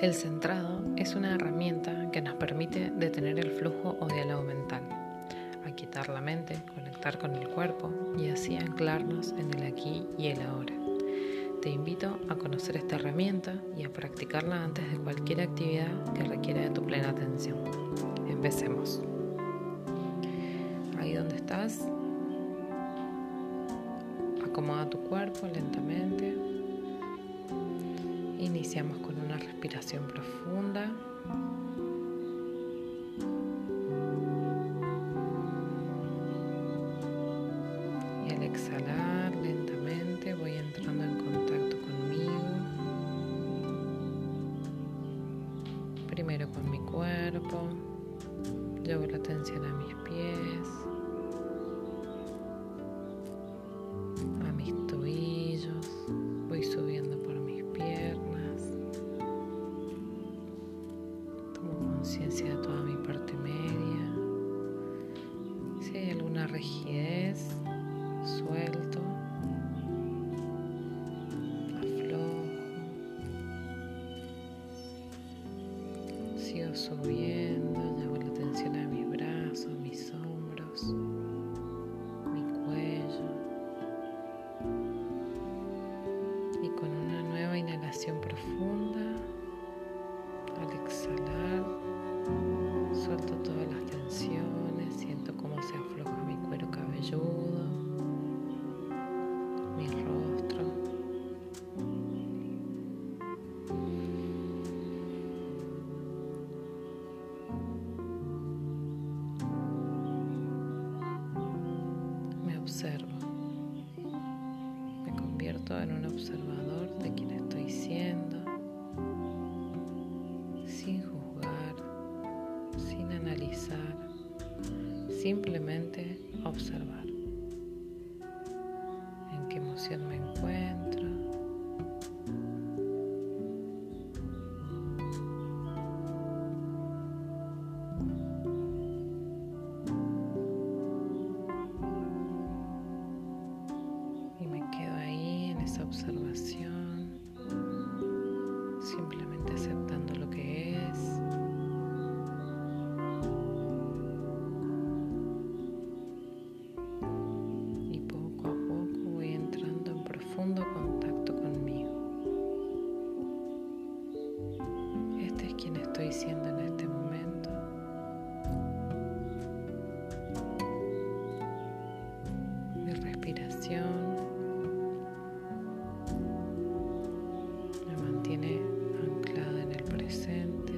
El centrado es una herramienta que nos permite detener el flujo o diálogo mental, aquietar la mente, conectar con el cuerpo y así anclarnos en el aquí y el ahora. Te invito a conocer esta herramienta y a practicarla antes de cualquier actividad que requiera de tu plena atención. Empecemos. Ahí donde estás, acomoda tu cuerpo lentamente. Iniciamos con una respiración profunda. Y al exhalar lentamente voy entrando en contacto conmigo. Primero con mi cuerpo. Llevo la atención a mis pies. De toda mi parte media. Si hay alguna rigidez, suelto. Aflojo. Sigo subiendo, llevo la atención a mis brazos, mis hombros, mi cuello. Y con una nueva inhalación profunda, al exhalar, suelto todas las tensiones, siento cómo se afloja mi cuero cabelludo, mi rostro. Me observo. Me convierto en un observador de quien simplemente observar. En qué emoción me encuentro. Y me quedo ahí en esa observación, siendo en este momento. Mi respiración me mantiene anclada en el presente,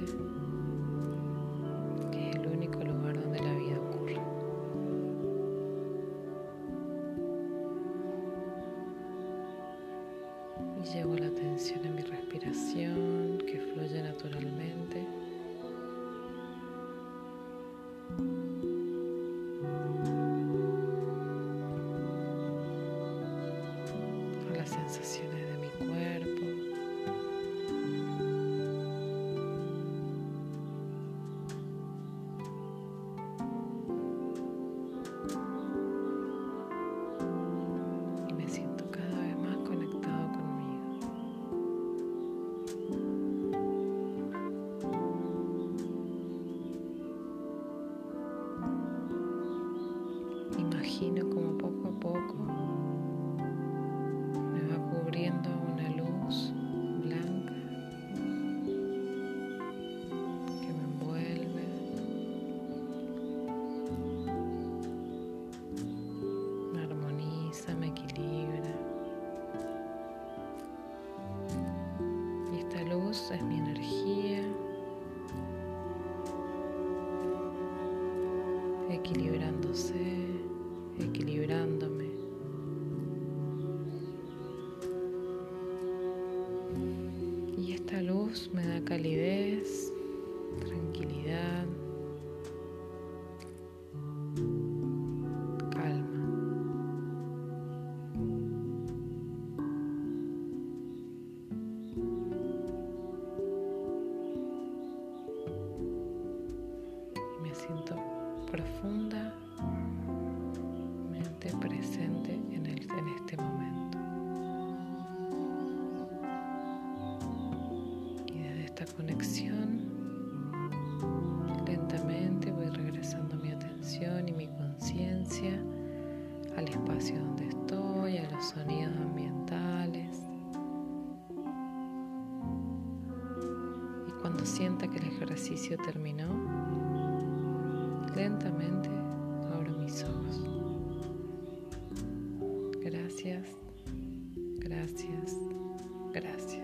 que es el único lugar donde la vida ocurre. Y llevo la atención a mi respiración que fluye naturalmente. Sensaciones es mi energía. Equilibrándose, equilibrándome. Y esta luz me da calidez, siento profundamente presente en, el, en este momento. Y desde esta conexión, lentamente voy regresando mi atención y mi conciencia al espacio donde estoy, a los sonidos ambientales. Y cuando sienta que el ejercicio terminó, lentamente abro mis ojos. Gracias, gracias, gracias.